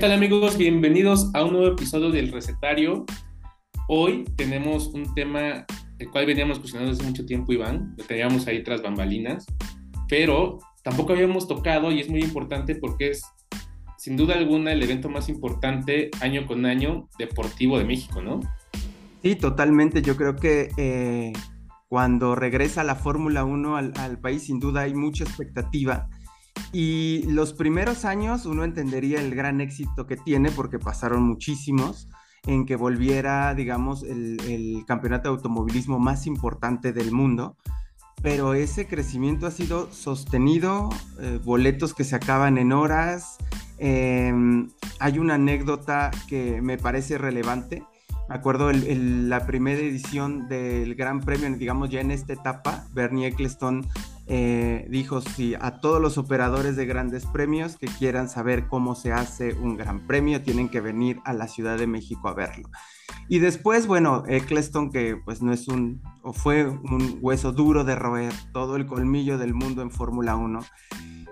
tal amigos? Bienvenidos a un nuevo episodio del Recetario. Hoy tenemos un tema el cual veníamos cuestionando desde mucho tiempo, Iván. Lo teníamos ahí tras bambalinas, pero tampoco habíamos tocado y es muy importante porque es sin duda alguna el evento más importante año con año deportivo de México, ¿no? Sí, totalmente. Yo creo que eh, cuando regresa la Fórmula 1 al, al país, sin duda hay mucha expectativa y los primeros años uno entendería el gran éxito que tiene porque pasaron muchísimos en que volviera, digamos, el, campeonato de automovilismo más importante del mundo. Pero ese crecimiento ha sido sostenido, eh, boletos que se acaban en horas. Em, hay una anécdota que me parece relevante me acuerdo la primera edición del Gran Premio, digamos ya en esta etapa, Bernie Eccleston eh, dijo si a todos los operadores de grandes premios que quieran saber cómo se hace un gran premio, tienen que venir a la Ciudad de México a verlo. Y después, bueno, Eccleston, que pues no es un, o fue un hueso duro de roer, todo el colmillo del mundo en Fórmula 1,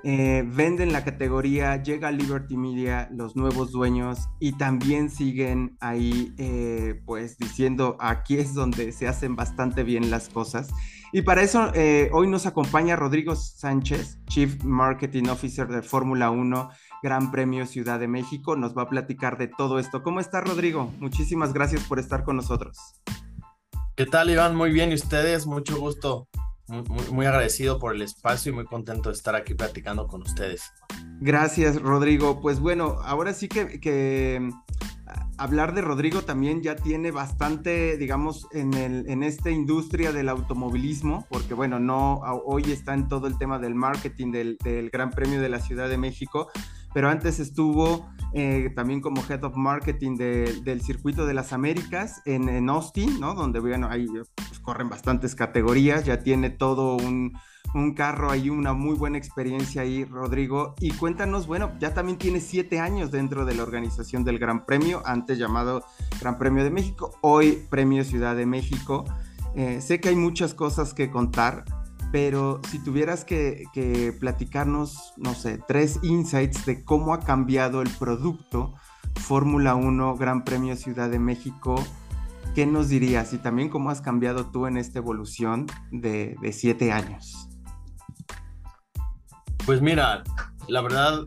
eh, venden la categoría, llega Liberty Media, los nuevos dueños, y también siguen ahí, eh, pues diciendo, aquí es donde se hacen bastante bien las cosas. Y para eso eh, hoy nos acompaña Rodrigo Sánchez, Chief Marketing Officer de Fórmula 1, Gran Premio Ciudad de México. Nos va a platicar de todo esto. ¿Cómo está Rodrigo? Muchísimas gracias por estar con nosotros. ¿Qué tal, Iván? Muy bien. ¿Y ustedes? Mucho gusto muy, agradecido por el espacio y muy contento de estar aquí platicando con ustedes. Gracias, Rodrigo. Pues bueno, ahora sí que, mm, hablar de Rodrigo también ya tiene bastante, digamos, en, el, en esta industria del automovilismo, porque bueno, no, hoy está en todo el tema del marketing del, del Gran Premio de la Ciudad de México, pero antes estuvo eh, también como Head of Marketing del Circuito de las Américas en, Austin, ¿no? Donde, bueno, ahí pues, corren bastantes categorías, ya tiene todo un, un carro ahí, una muy buena experiencia ahí, Rodrigo. Y cuéntanos, bueno, ya también tiene siete años dentro de la organización del Gran Premio, antes llamado Gran Premio de México, hoy Premio Ciudad de México. Eh, sé que hay muchas cosas que contar, pero si tuvieras que, platicarnos, no sé, tres insights de cómo ha cambiado el producto Fórmula 1 Gran Premio Ciudad de México, ¿qué nos dirías? Y también cómo has cambiado tú en esta evolución de, siete años. Pues mira, la verdad,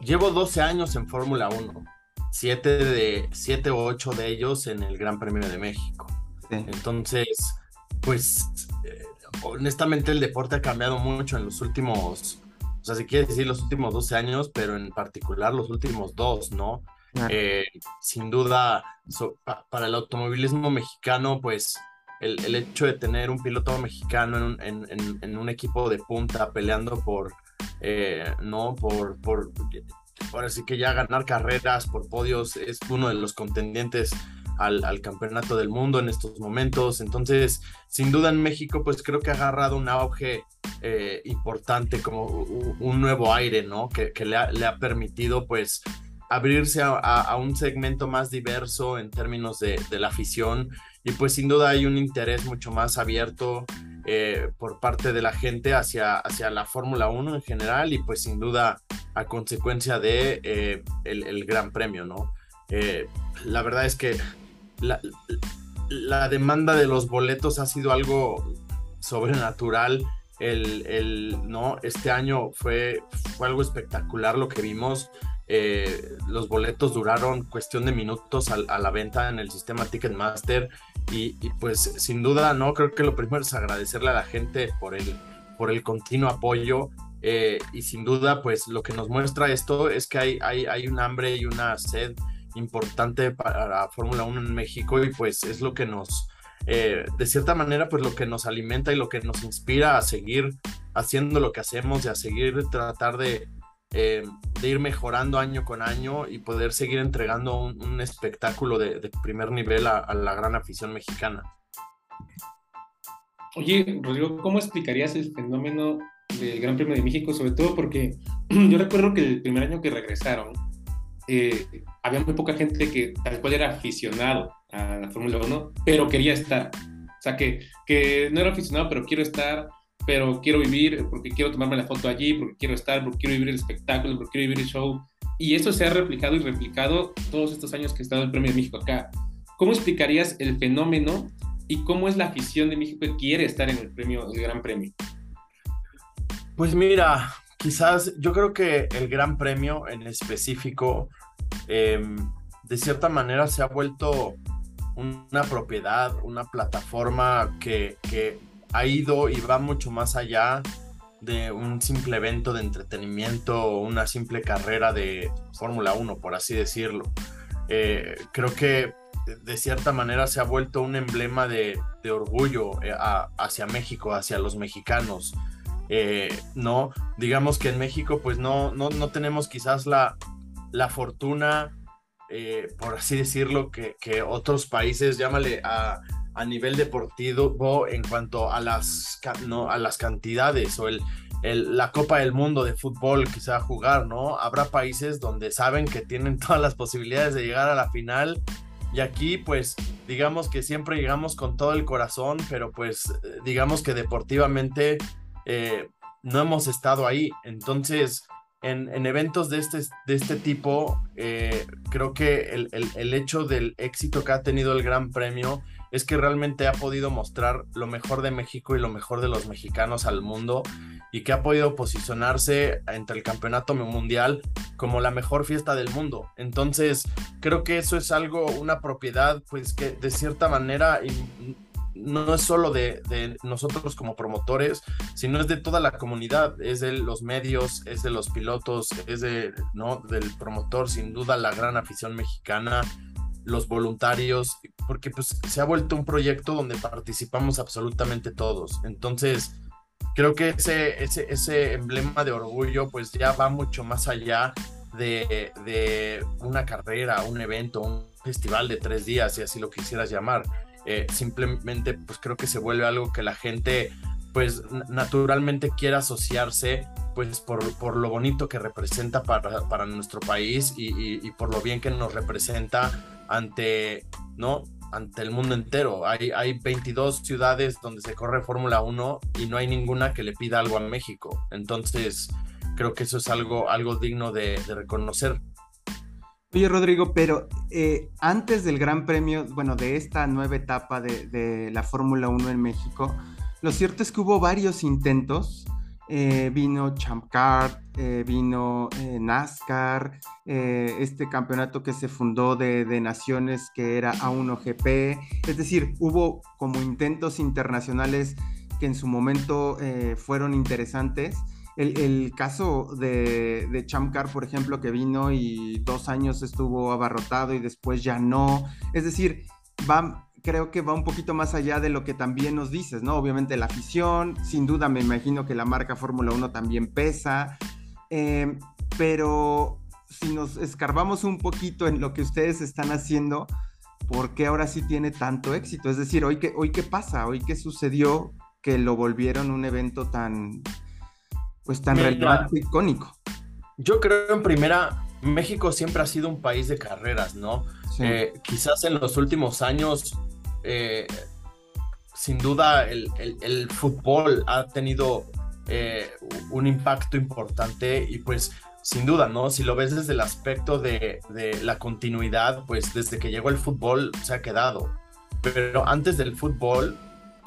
llevo 12 años en Fórmula 1, siete, de, siete o ocho de ellos en el Gran Premio de México. Entonces, pues honestamente el deporte ha cambiado mucho en los últimos, o sea, si quieres decir los últimos 12 años, pero en particular los últimos dos, ¿no? Eh, sin duda, para el automovilismo mexicano, pues el, el, hecho de tener un piloto mexicano en un, en, en, un equipo de punta peleando por, eh, ¿no? Por, por, ahora sí que ya ganar carreras por podios es uno de los contendientes al, campeonato del mundo en estos momentos. Entonces, sin duda en México, pues creo que ha agarrado un auge eh, importante, como un nuevo aire, ¿no? Que, le, ha, permitido, pues, abrirse a, un segmento más diverso en términos de, la afición. Y pues sin duda hay un interés mucho más abierto eh, por parte de la gente hacia, hacia la Fórmula 1 en general y pues sin duda a consecuencia de eh, el, Gran Premio, ¿no? la verdad es que la, demanda de los boletos ha sido algo sobrenatural. El, ¿no? Este año fue, fue algo espectacular lo que vimos. Eh, los boletos duraron cuestión de minutos a, la venta en el sistema Ticketmaster y, y, pues sin duda no creo que lo primero es agradecerle a la gente por el, por el continuo apoyo eh, y sin duda pues lo que nos muestra esto es que hay, hay, hay un hambre y una sed importante para la Fórmula 1 en México y pues es lo que nos, eh, de cierta manera, pues lo que nos alimenta y lo que nos inspira a seguir haciendo lo que hacemos y a seguir tratar de, eh, de ir mejorando año con año y poder seguir entregando un, espectáculo de, primer nivel a, la gran afición mexicana. Oye, Rodrigo, ¿cómo explicarías el fenómeno del Gran Premio de México? Sobre todo porque yo recuerdo que el primer año que regresaron, eh, había muy poca gente que tal cual era aficionado a la Fórmula 1, pero quería estar. O sea, que, que no era aficionado, pero quiero estar, pero quiero vivir, porque quiero tomarme la foto allí, porque quiero estar, porque quiero vivir el espectáculo, porque quiero vivir el show. y eso se ha replicado y replicado todos estos años que ha estado el Premio de México acá. ¿Cómo explicarías el fenómeno y cómo es la afición de México que quiere estar en el premio, el Gran Premio? Pues mira, quizás yo creo que el Gran Premio en específico, em, de cierta manera se ha vuelto una propiedad, una plataforma que, que ha ido y va mucho más allá de un simple evento de entretenimiento o una simple carrera de Fórmula 1, por así decirlo. Eh, creo que de cierta manera se ha vuelto un emblema de, orgullo eh, hacia México, hacia los mexicanos. Eh, no, digamos que en México pues no, no, no tenemos quizás la, la fortuna, por así decirlo, que, que otros países, llámale a a nivel deportivo en cuanto a las, no, a las cantidades o el, la Copa del Mundo de fútbol que se va a jugar, ¿no? Habrá países donde saben que tienen todas las posibilidades de llegar a la final y aquí pues digamos que siempre llegamos con todo el corazón, pero pues digamos que deportivamente eh, no hemos estado ahí. Entonces, en, en, eventos de este, de este tipo, eh, creo que el, el, el, hecho del éxito que ha tenido el Gran Premio es que realmente ha podido mostrar lo mejor de México y lo mejor de los mexicanos al mundo y que ha podido posicionarse entre el campeonato mundial como la mejor fiesta del mundo. Entonces, creo que eso es algo, una propiedad, pues que de cierta manera no es solo de, nosotros como promotores, sino es de toda la comunidad, es de los medios, es de los pilotos, es de, ¿no? del promotor, sin duda la gran afición mexicana los voluntarios, porque pues se ha vuelto un proyecto donde participamos absolutamente todos. Entonces, creo que ese, ese, ese emblema de orgullo pues ya va mucho más allá de, de, una carrera, un evento, un festival de tres días, si así lo quisieras llamar. Eh, simplemente pues creo que se vuelve algo que la gente pues naturalmente quiere asociarse pues por, por, lo bonito que representa para, para nuestro país y, y, por lo bien que nos representa ante, ¿no? ante el mundo entero. Hay, hay 22 ciudades donde se corre Fórmula 1 y no hay ninguna que le pida algo a México. Entonces, creo que eso es algo, algo digno de, reconocer. Oye, Rodrigo, pero eh, antes del Gran Premio, bueno, de esta nueva etapa de, de la Fórmula 1 en México, lo cierto es que hubo varios intentos eh, vino Champ Car, eh, vino NASCAR, este campeonato que se fundó de, naciones que era A1GP, es decir, hubo como intentos internacionales que en su momento fueron interesantes. El, caso de, de Champ Car, por ejemplo, que vino y dos años estuvo abarrotado y después ya no. Es decir, va, creo que va un poquito más allá de lo que también nos dices, ¿no? Obviamente la afición, sin duda me imagino que la marca Fórmula 1 también pesa, eh, pero si nos escarbamos un poquito en lo que ustedes están haciendo, ¿por qué ahora sí tiene tanto éxito? Es decir, ¿hoy qué, hoy qué pasa? ¿Hoy qué sucedió que lo volvieron un evento tan, pues tan relevante, icónico? Yo creo en primera, México siempre ha sido un país de carreras, ¿no? Eh, quizás en los últimos años eh, sin duda el, fútbol ha tenido eh, un impacto importante y pues sin duda, ¿no? Si lo ves desde el aspecto de, la continuidad, pues desde que llegó el fútbol se ha quedado. Pero antes del fútbol,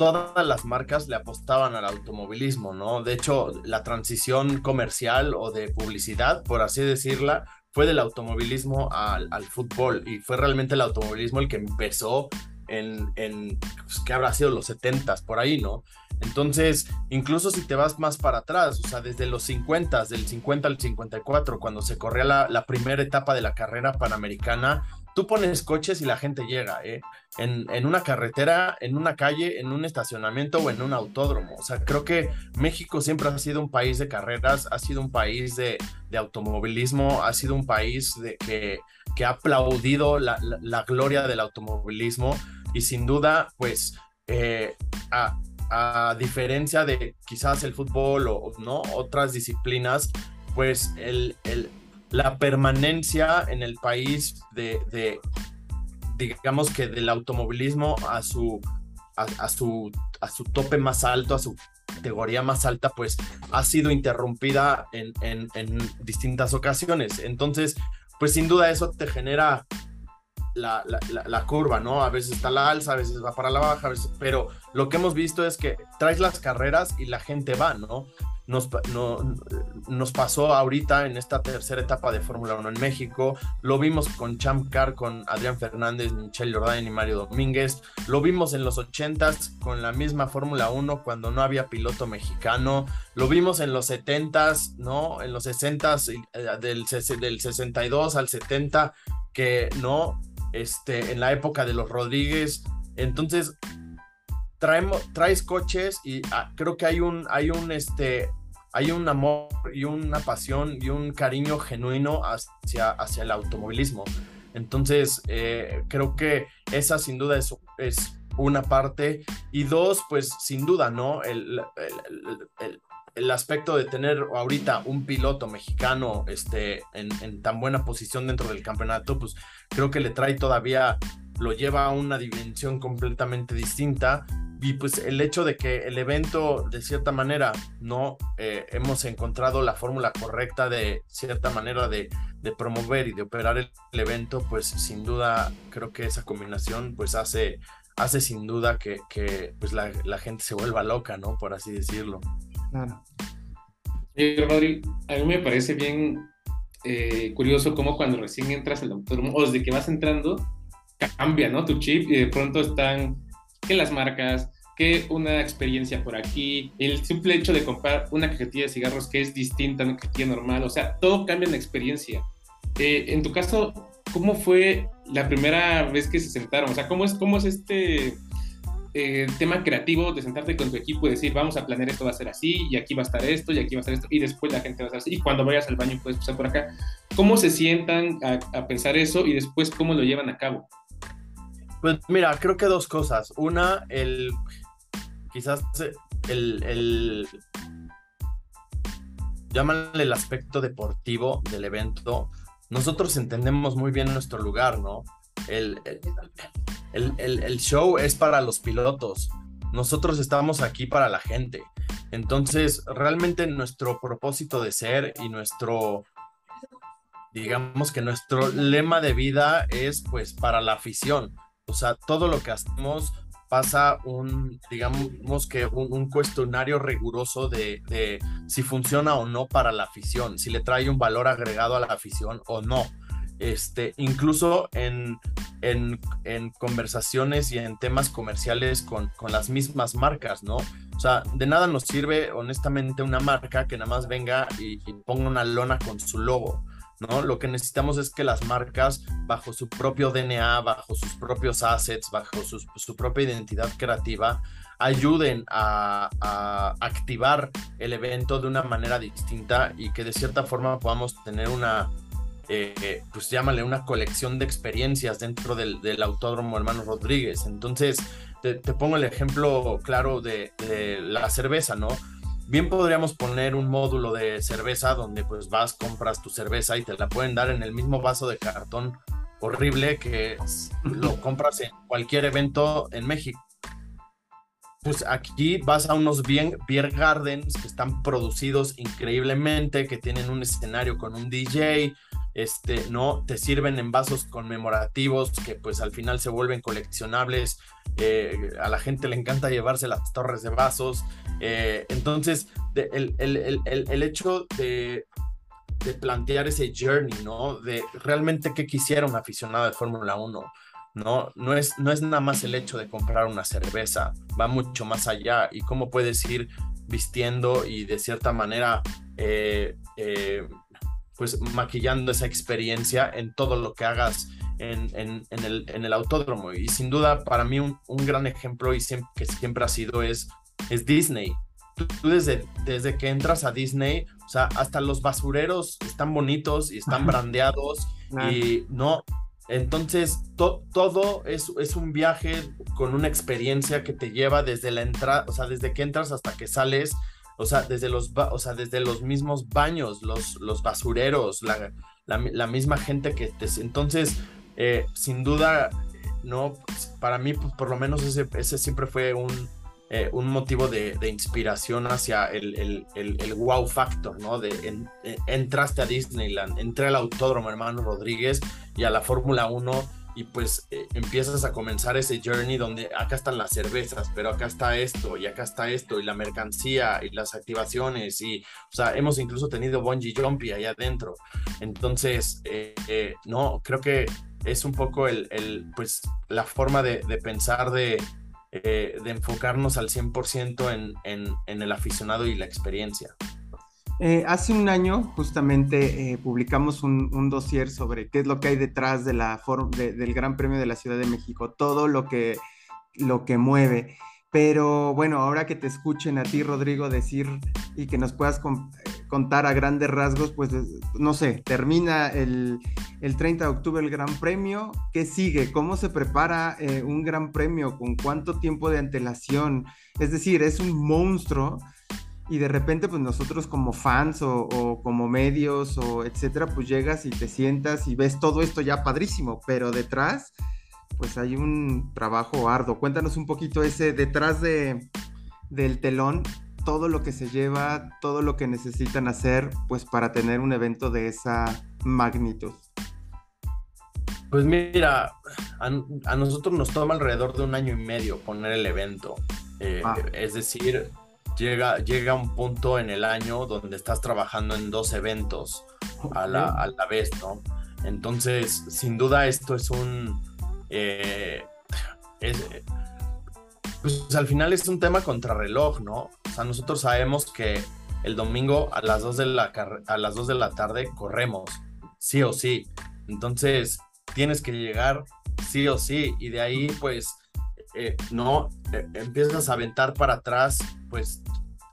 todas las marcas le apostaban al automovilismo, ¿no? De hecho, la transición comercial o de publicidad, por así decirla, fue del automovilismo al, al fútbol y fue realmente el automovilismo el que empezó en, en pues, que habrá sido los 70 por ahí, ¿no? Entonces, incluso si te vas más para atrás, o sea, desde los 50, del 50 al 54, cuando se corría la, la primera etapa de la carrera panamericana, tú pones coches y la gente llega, ¿eh? En, en, una carretera, en una calle, en un estacionamiento o en un autódromo. O sea, creo que México siempre ha sido un país de carreras, ha sido un país de, de automovilismo, ha sido un país de, que, que ha aplaudido la, la gloria del automovilismo y sin duda, pues, eh, a, diferencia de quizás el fútbol o no otras disciplinas, pues el, la permanencia en el país de, digamos que del automovilismo a su, a, su, a su tope más alto, a su categoría más alta, pues ha sido interrumpida en, en, distintas ocasiones. Entonces, pues sin duda eso te genera la, la, curva, ¿no? A veces está la alza, a veces va para la baja, a veces, pero lo que hemos visto es que traes las carreras y la gente va, ¿no? Nos, no, nos pasó ahorita en esta tercera etapa de Fórmula 1 en México, lo vimos con Champ Car, con Adrián Fernández, Michelle Jordan y Mario Domínguez, lo vimos en los 80s con la misma Fórmula 1 cuando no había piloto mexicano, lo vimos en los 70s, ¿no? En los 60s, eh, del, del 62 al 70, que no este, en la época de los Rodríguez. Entonces, traemos, traes coches y ah, creo que hay un, hay un, este, hay un amor y una pasión y un cariño genuino hacia, hacia el automovilismo. Entonces, eh, creo que esa sin duda es, es una parte. Y dos, pues sin duda, ¿no? El, el, aspecto de tener ahorita un piloto mexicano este, en, en, tan buena posición dentro del campeonato, pues creo que le trae todavía, lo lleva a una dimensión completamente distinta. Y pues el hecho de que el evento, de cierta manera, no eh, hemos encontrado la fórmula correcta de cierta manera de, de promover y de operar el, evento, pues sin duda creo que esa combinación pues hace, hace sin duda que, que pues la, la, gente se vuelva loca, ¿no? Por así decirlo. Claro. Rodri, a mí me parece bien eh, curioso cómo cuando recién entras al autódromo o desde que vas entrando, cambia, ¿no? Tu chip y de pronto están que las marcas, que una experiencia por aquí, el simple hecho de comprar una cajetilla de cigarros que es distinta a una cajetilla normal, o sea, todo cambia en la experiencia. Eh, en tu caso, ¿cómo fue la primera vez que se sentaron? O sea, ¿cómo es, cómo es este eh, tema creativo de sentarte con tu equipo y decir, vamos a planear esto va a ser así, y aquí va a estar esto, y aquí va a estar esto, y después la gente va a estar así, y cuando vayas al baño puedes pasar por acá. ¿Cómo se sientan a, pensar eso y después cómo lo llevan a cabo? Pues mira, creo que dos cosas. Una, el quizás el, el llámale el aspecto deportivo del evento. Nosotros entendemos muy bien nuestro lugar, ¿no? el, el, show es para los pilotos. Nosotros estamos aquí para la gente. Entonces, realmente nuestro propósito de ser y nuestro, digamos que nuestro lema de vida es pues para la afición. O sea, todo lo que hacemos pasa un, digamos que un, cuestionario riguroso de, si funciona o no para la afición, si le trae un valor agregado a la afición o no este, incluso en, en, conversaciones y en temas comerciales con, las mismas marcas, ¿no? O sea, de nada nos sirve honestamente una marca que nada más venga y, ponga una lona con su logo. ¿No? Lo que necesitamos es que las marcas, bajo su propio DNA, bajo sus propios assets, bajo su propia identidad creativa, ayuden a, a, activar el evento de una manera distinta y que de cierta forma podamos tener una, eh, pues llámale una colección de experiencias dentro del, Autódromo Hermano Rodríguez. Entonces, te, pongo el ejemplo claro de, la cerveza, ¿no? Bien podríamos poner un módulo de cerveza donde pues vas, compras tu cerveza y te la pueden dar en el mismo vaso de cartón horrible que lo compras en cualquier evento en México. Pues aquí vas a unos bien beer gardens que están producidos increíblemente, que tienen un escenario con un DJ, este, ¿no? Te sirven en vasos conmemorativos que pues al final se vuelven coleccionables. Eh, a la gente le encanta llevarse las torres de vasos. Eh, entonces, el, el, hecho de, de, plantear ese journey, ¿no? De realmente qué quisiera un aficionado de Fórmula 1. ¿no? No es, no es nada más el hecho de comprar una cerveza, va mucho más allá y cómo puedes ir vistiendo y de cierta manera eh, pues maquillando esa experiencia en todo lo que hagas en, el, autódromo. Y sin duda, para mí un, gran ejemplo y que siempre ha sido es, es Disney. Tú, desde, desde que entras a Disney, o sea, hasta los basureros están bonitos y están brandeados y no, entonces, todo es, es, un viaje con una experiencia que te lleva desde la entrada, o sea, desde que entras hasta que sales, o sea, desde los, o sea, desde los mismos baños, los, los basureros, la, la, misma gente que te... Entonces, eh, sin duda, no, para mí, pues, por lo menos ese, ese siempre fue un, eh, un motivo de, inspiración hacia el, wow factor, ¿no? De entraste a Disneyland, entré al Autódromo Hermano Rodríguez y a la Fórmula 1 y pues eh, empiezas a comenzar ese journey donde acá están las cervezas, pero acá está esto y acá está esto y la mercancía y las activaciones y, o sea, hemos incluso tenido bungee jumpy allá adentro. Entonces, eh, no, creo que es un poco el, pues, la forma de pensar de eh, de enfocarnos al 100% en, en, en, el aficionado y la experiencia. Eh, hace un año justamente eh, publicamos un, un, dossier sobre qué es lo que hay detrás de la del Gran Premio de la Ciudad de México, todo lo que, lo que mueve. Pero bueno, ahora que te escuchen a ti, Rodrigo, decir y que nos puedas contar a grandes rasgos, pues no sé, termina el, el 30 de octubre el Gran Premio, ¿qué sigue? ¿Cómo se prepara eh, un Gran Premio? ¿Con cuánto tiempo de antelación? Es decir, es un monstruo y de repente pues nosotros como fans o, como medios o etcétera, pues llegas y te sientas y ves todo esto ya padrísimo, pero detrás pues hay un trabajo arduo. Cuéntanos un poquito ese detrás de, del telón, todo lo que se lleva, todo lo que necesitan hacer, pues para tener un evento de esa magnitud. Pues mira, a, nosotros nos toma alrededor de un año y medio poner el evento. Eh, ah. Es decir, llega, llega un punto en el año donde estás trabajando en dos eventos a la, a la vez, ¿no? Entonces, sin duda esto es un... Eh, es, pues al final es un tema contrarreloj, ¿no? O sea, nosotros sabemos que el domingo a las 2 de la, a las 2 de la tarde corremos, sí o sí. Entonces, tienes que llegar sí o sí. Y de ahí, pues, eh, no, eh, empiezas a aventar para atrás, pues,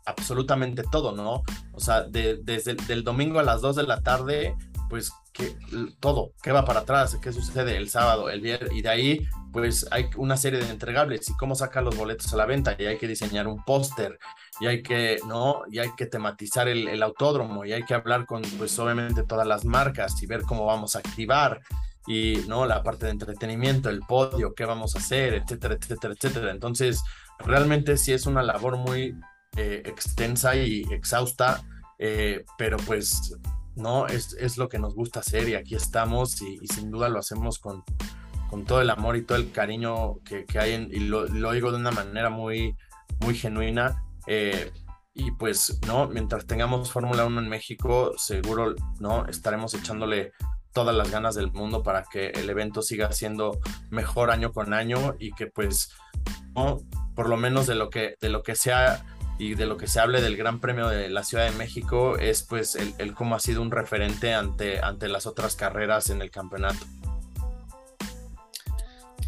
absolutamente todo, ¿no? O sea, desde el domingo a las 2 de la tarde, pues, que, todo, ¿qué va para atrás? ¿Qué sucede el sábado, el viernes? Y de ahí pues hay una serie de entregables y cómo sacar los boletos a la venta y hay que diseñar un póster y hay que, ¿no? Y hay que tematizar el, autódromo y hay que hablar con, pues obviamente todas las marcas y ver cómo vamos a activar y, ¿no? La parte de entretenimiento, el podio, qué vamos a hacer, etcétera, etcétera, etcétera. Entonces, realmente sí es una labor muy eh, extensa y exhausta, eh, pero pues, ¿no? Es, es, lo que nos gusta hacer y aquí estamos y sin duda lo hacemos con con todo el amor y todo el cariño que, hay, en, y lo, digo de una manera muy, muy genuina. Eh, y pues, ¿no? Mientras tengamos Fórmula 1 en México, seguro, ¿no? Estaremos echándole todas las ganas del mundo para que el evento siga siendo mejor año con año y que pues, ¿no? Por lo menos de lo que, de lo que sea y de lo que se hable del Gran Premio de la Ciudad de México es pues el, el cómo ha sido un referente ante, ante las otras carreras en el campeonato.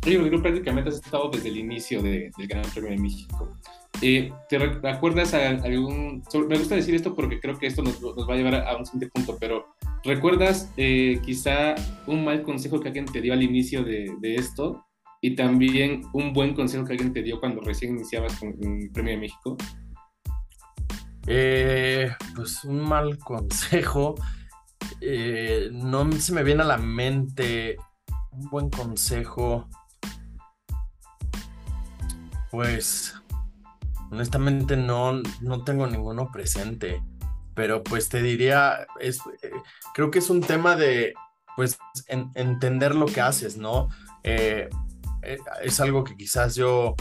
Oye, prácticamente has estado desde el inicio del Gran Premio de México. Eh, ¿Te acuerdas a algún... me gusta decir esto porque creo que esto nos, va a llevar a, un siguiente punto, pero ¿recuerdas eh, quizá un mal consejo que alguien te dio al inicio de, esto? Y también un buen consejo que alguien te dio cuando recién iniciabas con el Premio de México. Eh, pues un mal consejo. no se me viene a la mente un buen consejo. Pues honestamente no, no tengo ninguno presente, pero pues te diría, es, eh, creo que es un tema de pues entender lo que haces, ¿no? Eh, eh, es algo que quizás yo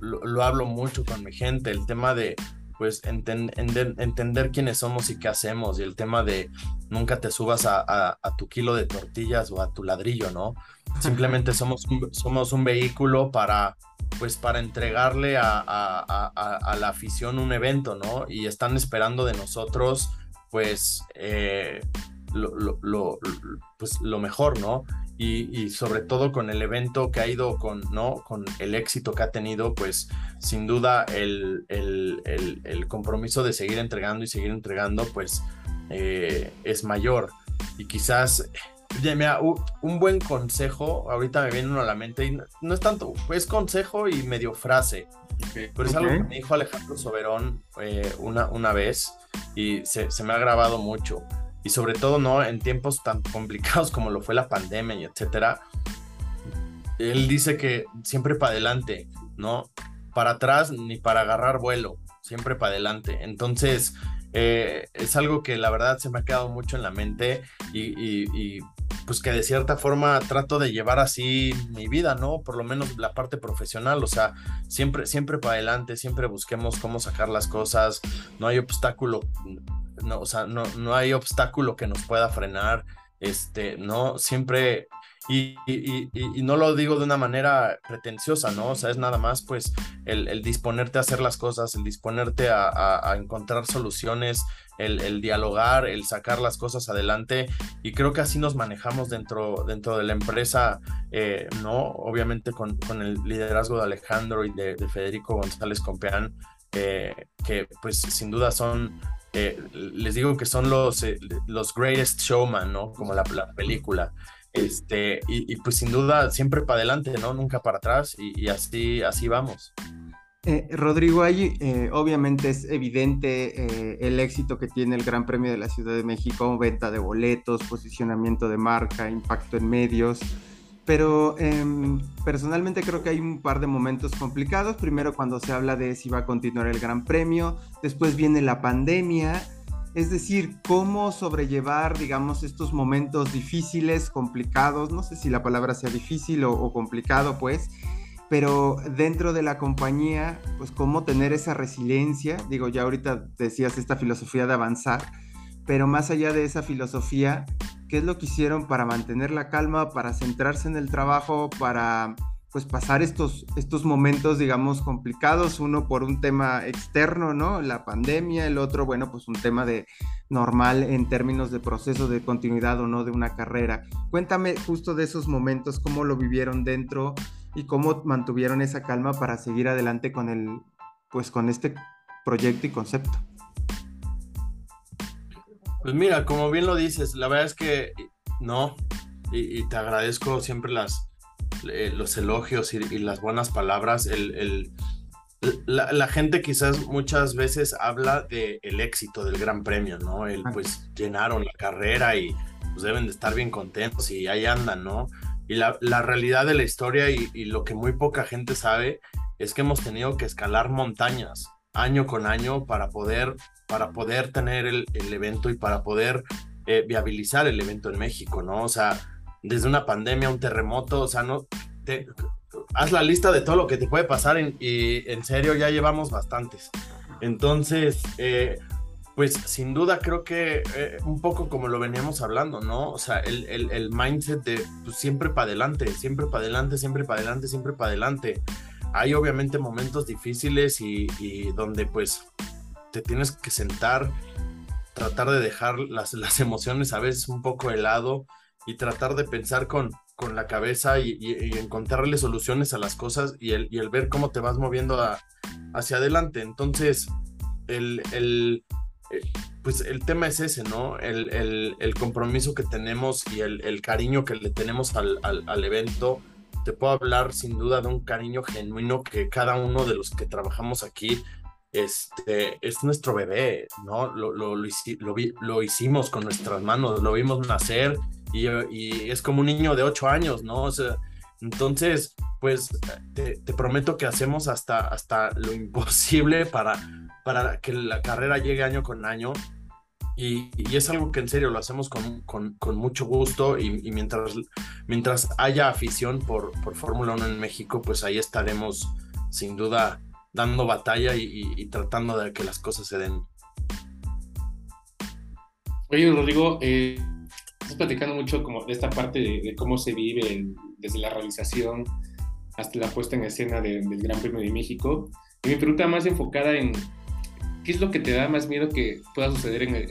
lo, hablo mucho con mi gente, el tema de pues entender quiénes somos y qué hacemos y el tema de nunca te subas a, a, tu kilo de tortillas o a tu ladrillo, ¿no? Simplemente somos somos un vehículo para pues para entregarle a, la afición un evento, ¿no? Y están esperando de nosotros, pues, eh, lo, pues, lo mejor, ¿no? Y, sobre todo con el evento que ha ido con, ¿no? Con el éxito que ha tenido, pues sin duda el, compromiso de seguir entregando y seguir entregando, pues eh, es mayor. Y quizás Oye, mira, un buen consejo, ahorita me viene uno a la mente, y no, es tanto, es consejo y medio frase, pero es algo que me dijo Alejandro Soberón eh, una, una vez y se, me ha grabado mucho. Y sobre todo, ¿no? En tiempos tan complicados como lo fue la pandemia y etcétera, él dice que siempre para adelante, ¿no? para atrás ni para agarrar vuelo, siempre para adelante. Entonces, eh, es algo que la verdad se me ha quedado mucho en la mente y, pues que de cierta forma trato de llevar así mi vida, ¿no? Por lo menos la parte profesional, o sea, siempre, siempre para adelante, siempre busquemos cómo sacar las cosas, no hay obstáculo, no, o sea, no, no hay obstáculo que nos pueda frenar, este, ¿no? Siempre y, no lo digo de una manera pretenciosa, ¿no? O sea, es nada más pues el, disponerte a hacer las cosas, el disponerte a, encontrar soluciones, el, dialogar, el sacar las cosas adelante. Y creo que así nos manejamos dentro, dentro de la empresa, eh, ¿no? Obviamente con, el liderazgo de Alejandro y de, Federico González Compeán, eh, que pues sin duda son eh, les digo que son los, los greatest showman, ¿no? Como la película. Este, y, pues sin duda siempre para adelante, ¿no? Nunca para atrás y, así, así vamos. Eh, Rodrigo, ahí eh, obviamente es evidente eh, el éxito que tiene el Gran Premio de la Ciudad de México, venta de boletos, posicionamiento de marca, impacto en medios, pero em, personalmente creo que hay un par de momentos complicados. Primero cuando se habla de si va a continuar el Gran Premio, después viene la pandemia es decir, cómo sobrellevar, digamos, estos momentos difíciles, complicados, no sé si la palabra sea difícil o, complicado, pues, pero dentro de la compañía, pues cómo tener esa resiliencia, digo, ya ahorita decías esta filosofía de avanzar, pero más allá de esa filosofía, ¿qué es lo que hicieron para mantener la calma, para centrarse en el trabajo, para pues pasar estos, estos momentos, digamos, complicados, uno por un tema externo, ¿no? La pandemia, el otro, bueno, pues un tema de normal en términos de proceso de continuidad o no de una carrera. Cuéntame justo de esos momentos, cómo lo vivieron dentro y cómo mantuvieron esa calma para seguir adelante con el, pues con este proyecto y concepto. Pues mira, como bien lo dices, la verdad es que no, y, y te agradezco siempre las, eh, los elogios y, las buenas palabras, el, la, gente quizás muchas veces habla del el éxito del Gran Premio, ¿no? El pues llenaron la carrera y pues deben de estar bien contentos y ahí andan, ¿no? Y la, realidad de la historia y, lo que muy poca gente sabe es que hemos tenido que escalar montañas año con año para poder, para poder tener el, evento y para poder eh, viabilizar el evento en México, ¿no? O sea, desde una pandemia, un terremoto, o sea, no, te, haz la lista de todo lo que te puede pasar y en serio ya llevamos bastantes. Entonces, eh, pues sin duda creo que eh, un poco como lo veníamos hablando, ¿no? O sea, el, el, mindset de pues, siempre para adelante, siempre para adelante, siempre para adelante, siempre para adelante. Hay obviamente momentos difíciles y, y, donde pues te tienes que sentar, tratar de dejar las, las emociones a veces un poco de lado y tratar de pensar con, con la cabeza y, encontrarle soluciones a las cosas y el, el ver cómo te vas moviendo hacia adelante. Entonces, el, el, eh, pues el tema es ese, ¿no? El, el compromiso que tenemos y el, cariño que le tenemos al, al, evento. Te puedo hablar sin duda de un cariño genuino que cada uno de los que trabajamos aquí este, es nuestro bebé, ¿no? Lo, lo, lo, lo, hicimos con nuestras manos, lo vimos nacer y, es como un niño de 8 años, ¿no? O sea, entonces, pues te, prometo que hacemos hasta, hasta lo imposible para, para que la carrera llegue año con año. Y, es algo que en serio lo hacemos con, con, con mucho gusto y, mientras, mientras haya afición por, por Fórmula 1 en México, pues ahí estaremos sin duda dando batalla y, tratando de que las cosas se den. Oye, Rodrigo, eh, estás platicando mucho como de esta parte de, cómo se vive desde la realización hasta la puesta en escena del Gran Premio de México. Y mi pregunta más enfocada en qué es lo que te da más miedo que pueda suceder en el,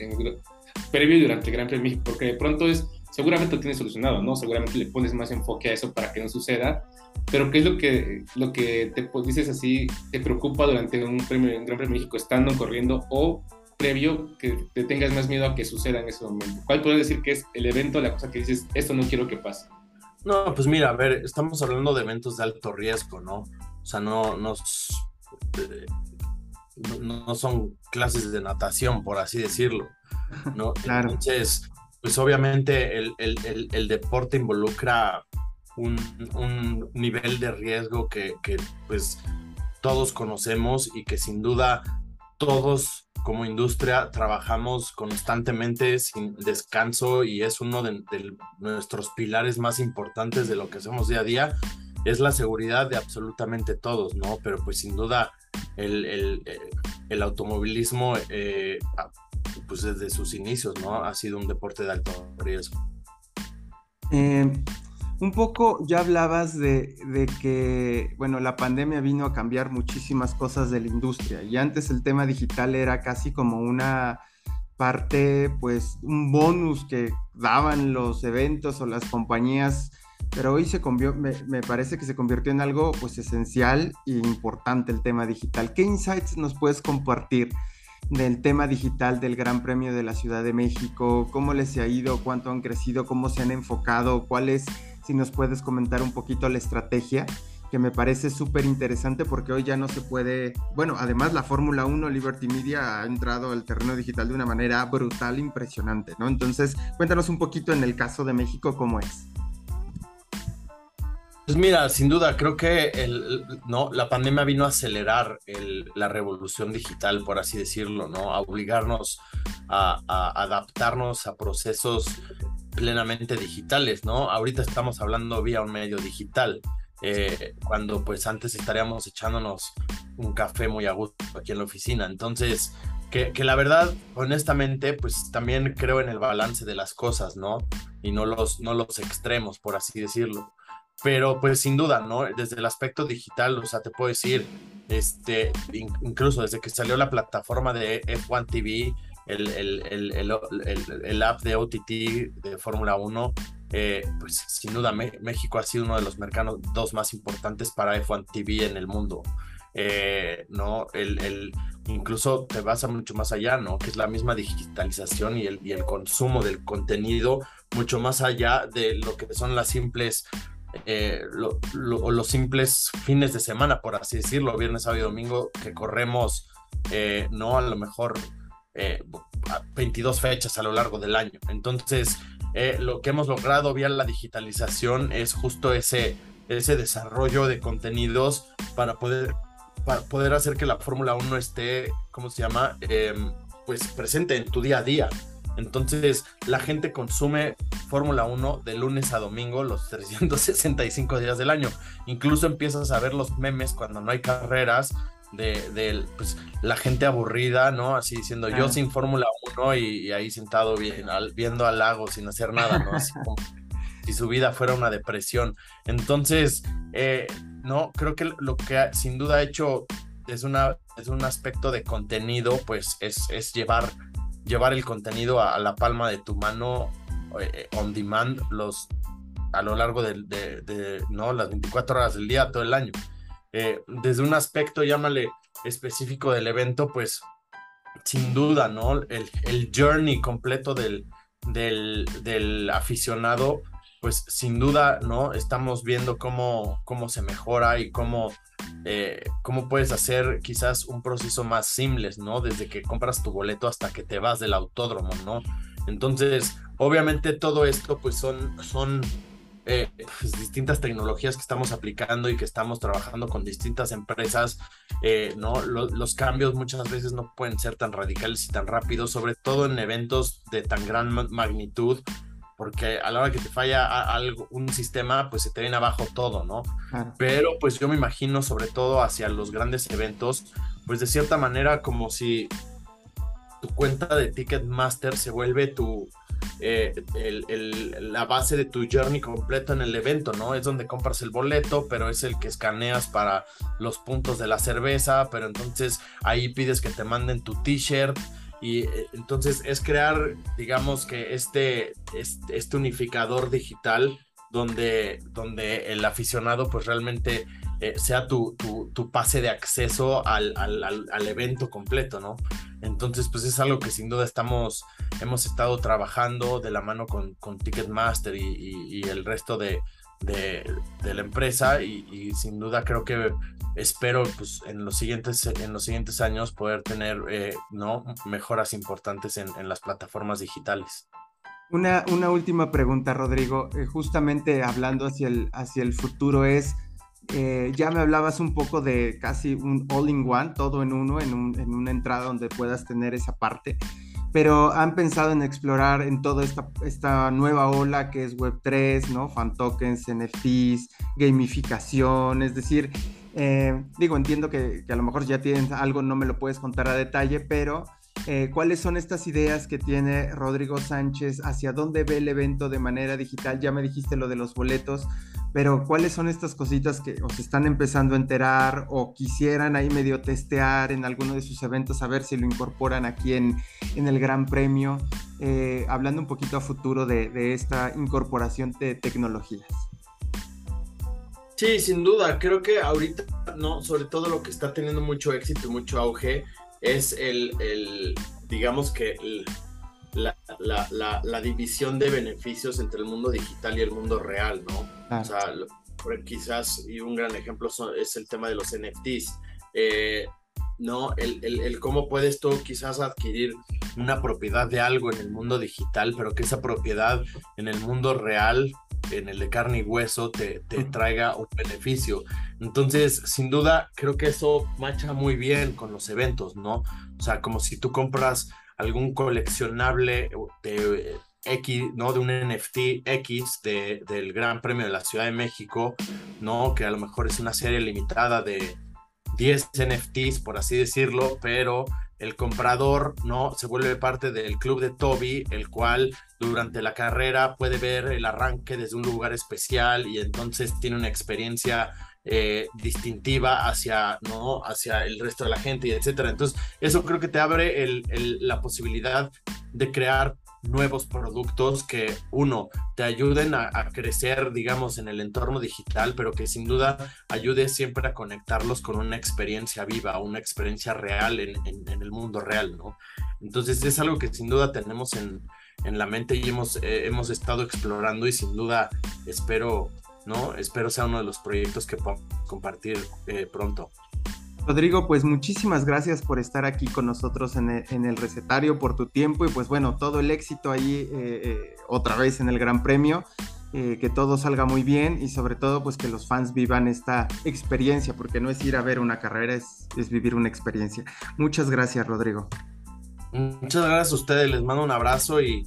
previo y durante el Gran Premio de México, porque de pronto es, seguramente lo tienes solucionado, ¿no? Seguramente le pones más enfoque a eso para que no suceda, pero ¿qué es lo que, lo que te pues, dices así, te preocupa durante un, premio, un Gran Premio de México, estando corriendo o previo que te tengas más miedo a que suceda en ese momento? ¿Cuál puedes decir que es el evento, la cosa que dices, esto no quiero que pase? No, pues mira, a ver, estamos hablando de eventos de alto riesgo, ¿no? O sea, no, no, eh, no son clases de natación, por así decirlo, ¿no? claro. Entonces, pues obviamente el, el, el, deporte involucra un, un, nivel de riesgo que, que, pues todos conocemos y que sin duda todos como industria trabajamos constantemente sin descanso y es uno de, nuestros pilares más importantes de lo que hacemos día a día, es la seguridad de absolutamente todos, ¿no? Pero pues sin duda el, el, el automovilismo, eh, pues desde sus inicios, ¿no? Ha sido un deporte de alto riesgo. Eh, un poco ya hablabas de, que, bueno, la pandemia vino a cambiar muchísimas cosas de la industria y antes el tema digital era casi como una parte, pues un bonus que daban los eventos o las compañías, pero hoy se me, me, parece que se convirtió en algo pues esencial e importante el tema digital. ¿Qué insights nos puedes compartir? del tema digital del Gran Premio de la Ciudad de México, cómo les ha ido, cuánto han crecido, cómo se han enfocado, cuál es si nos puedes comentar un poquito la estrategia, que me parece súper interesante porque hoy ya no se puede, bueno, además la Fórmula 1 Liberty Media ha entrado al terreno digital de una manera brutal, impresionante, ¿no? Entonces, cuéntanos un poquito en el caso de México cómo es. Pues mira, sin duda, creo que el, ¿no? la pandemia vino a acelerar la revolución digital, por así decirlo, ¿no? A obligarnos a, adaptarnos a procesos plenamente digitales, ¿no? Ahorita estamos hablando vía un medio digital, eh, cuando pues antes estaríamos echándonos un café muy a gusto aquí en la oficina. Entonces, que, que, la verdad, honestamente, pues también creo en el balance de las cosas, ¿no? Y no los, no los extremos, por así decirlo. Pero pues sin duda, ¿no? Desde el aspecto digital, o sea, te puedo decir, este, incluso desde que salió la plataforma de F1 TV, el, el, el, el app de OTT de Fórmula 1, eh, pues sin duda México ha sido uno de los mercados dos más importantes para F1 TV en el mundo. Eh, ¿no? El, el, incluso te vas a mucho más allá, ¿no? Que es la misma digitalización y el, y el consumo del contenido mucho más allá de lo que son las simples eh, los simples fines de semana, por así decirlo, viernes, sábado y domingo, que corremos, no a lo mejor 22 eh, fechas a lo largo del año. Entonces, eh, lo que hemos logrado vía la digitalización es justo ese, ese desarrollo de contenidos para poder, para poder hacer que la Fórmula 1 esté, ¿cómo se llama? Em, pues presente en tu día a día. Entonces, la gente consume Fórmula 1 de lunes a domingo, los 365 días del año. Incluso empiezas a ver los memes cuando no hay carreras, de, pues, la gente aburrida, ¿no? Así diciendo, yo sin Fórmula 1 y, ahí sentado bien, viendo al lago sin hacer nada, ¿no? Así como si su vida fuera una depresión. Entonces, eh, no, creo que lo que sin duda ha hecho es, una, es un aspecto de contenido, pues es, es llevar, llevar el contenido a, la palma de tu mano eh, on demand los, a lo largo de, de, ¿no? las 24 horas del día, todo el año. Eh, desde un aspecto, llámale específico del evento, pues sin duda, ¿no? El, el journey completo del, del, del, aficionado, pues sin duda, ¿no? Estamos viendo cómo, cómo se mejora y cómo, eh, cómo puedes hacer quizás un proceso más simples, ¿no? Desde que compras tu boleto hasta que te vas del autódromo, ¿no? Entonces, obviamente todo esto, pues son, son eh, pues, distintas tecnologías que estamos aplicando y que estamos trabajando con distintas empresas, eh, ¿no? los cambios muchas veces no pueden ser tan radicales y tan rápidos, sobre todo en eventos de tan gran magnitud, porque a la hora que te falla algo, un sistema, pues se te viene abajo todo, ¿no? Pero pues yo me imagino sobre todo hacia los grandes eventos, pues de cierta manera como si tu cuenta de Ticketmaster se vuelve tu, eh, la base de tu journey completo en el evento, ¿no? Es donde compras el boleto, pero es el que escaneas para los puntos de la cerveza, pero entonces ahí pides que te manden tu t-shirt y eh, entonces es crear, digamos que este, este, este, unificador digital donde, donde el aficionado pues realmente eh, sea tu, tu, pase de acceso al, al, al, evento completo, ¿no? Entonces, pues es algo que sin duda estamos, hemos estado trabajando de la mano con, con Ticketmaster y, el resto de, de, de la empresa y, sin duda creo que espero pues en los siguientes, en los siguientes años poder tener eh, ¿no? mejoras importantes en, en, las plataformas digitales. Una, una última pregunta, Rodrigo. Eh, justamente hablando hacia el, hacia el futuro es Eh, ya me hablabas un poco de casi un all-in-one, todo en uno, en, una entrada donde puedas tener esa parte. Pero han pensado en explorar en toda esta, esta nueva ola que es Web3, ¿no? Fan tokens, NFTs, gamificación, es decir, eh, digo, entiendo que, a lo mejor ya tienes algo, no me lo puedes contar a detalle, pero eh, cuáles son estas ideas que tiene Rodrigo Sánchez, hacia dónde ve el evento de manera digital. Ya me dijiste lo de los boletos, pero cuáles son estas cositas que os están empezando a enterar o quisieran ahí medio testear en alguno de sus eventos, a ver si lo incorporan aquí en, el Gran Premio, eh, hablando un poquito a futuro de, de esta incorporación de tecnologías. Sí, sin duda, creo que ahorita, no, sobre todo lo que está teniendo mucho éxito y mucho auge es el, digamos que la, la, división de beneficios entre el mundo digital y el mundo real, ¿no? O sea, quizás, y un gran ejemplo es el tema de los NFTs. Eh, ¿no? El, el, cómo puedes tú quizás adquirir una propiedad de algo en el mundo digital, pero que esa propiedad en el mundo real en el de carne y hueso te, te traiga un beneficio. Entonces, sin duda, creo que eso marcha muy bien con los eventos, ¿no? O sea, como si tú compras algún coleccionable de X, ¿no? De un NFT X de, del Gran Premio de la Ciudad de México, ¿no? Que a lo mejor es una serie limitada de 10 NFTs, por así decirlo, pero el comprador no se vuelve parte del club de Toby, el cual durante la carrera puede ver el arranque desde un lugar especial y entonces tiene una experiencia eh, distintiva hacia, ¿no? hacia el resto de la gente y etcétera. Entonces, eso creo que te abre la posibilidad de crear nuevos productos que, uno, te ayuden a, crecer, digamos, en el entorno digital, pero que sin duda ayude siempre a conectarlos con una experiencia viva, una experiencia real en, el mundo real, ¿no? Entonces es algo que sin duda tenemos en, la mente y hemos, eh, hemos estado explorando y sin duda espero, ¿no? Espero sea uno de los proyectos que podamos compartir eh, pronto. Rodrigo, pues muchísimas gracias por estar aquí con nosotros en el, recetario, por tu tiempo y pues bueno, todo el éxito ahí eh, eh, otra vez en el Gran Premio, eh, que todo salga muy bien y sobre todo pues que los fans vivan esta experiencia, porque no es ir a ver una carrera, es, vivir una experiencia. Muchas gracias, Rodrigo. Muchas gracias a ustedes, les mando un abrazo y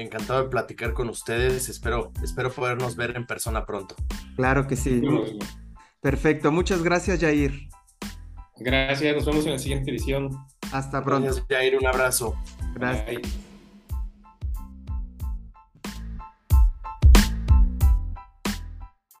encantado de platicar con ustedes. Espero, espero podernos ver en persona pronto. Claro que sí. Perfecto, muchas gracias, Jair. Gracias, nos vemos en la siguiente edición. Hasta pronto. Gracias, Jair, un abrazo. Gracias.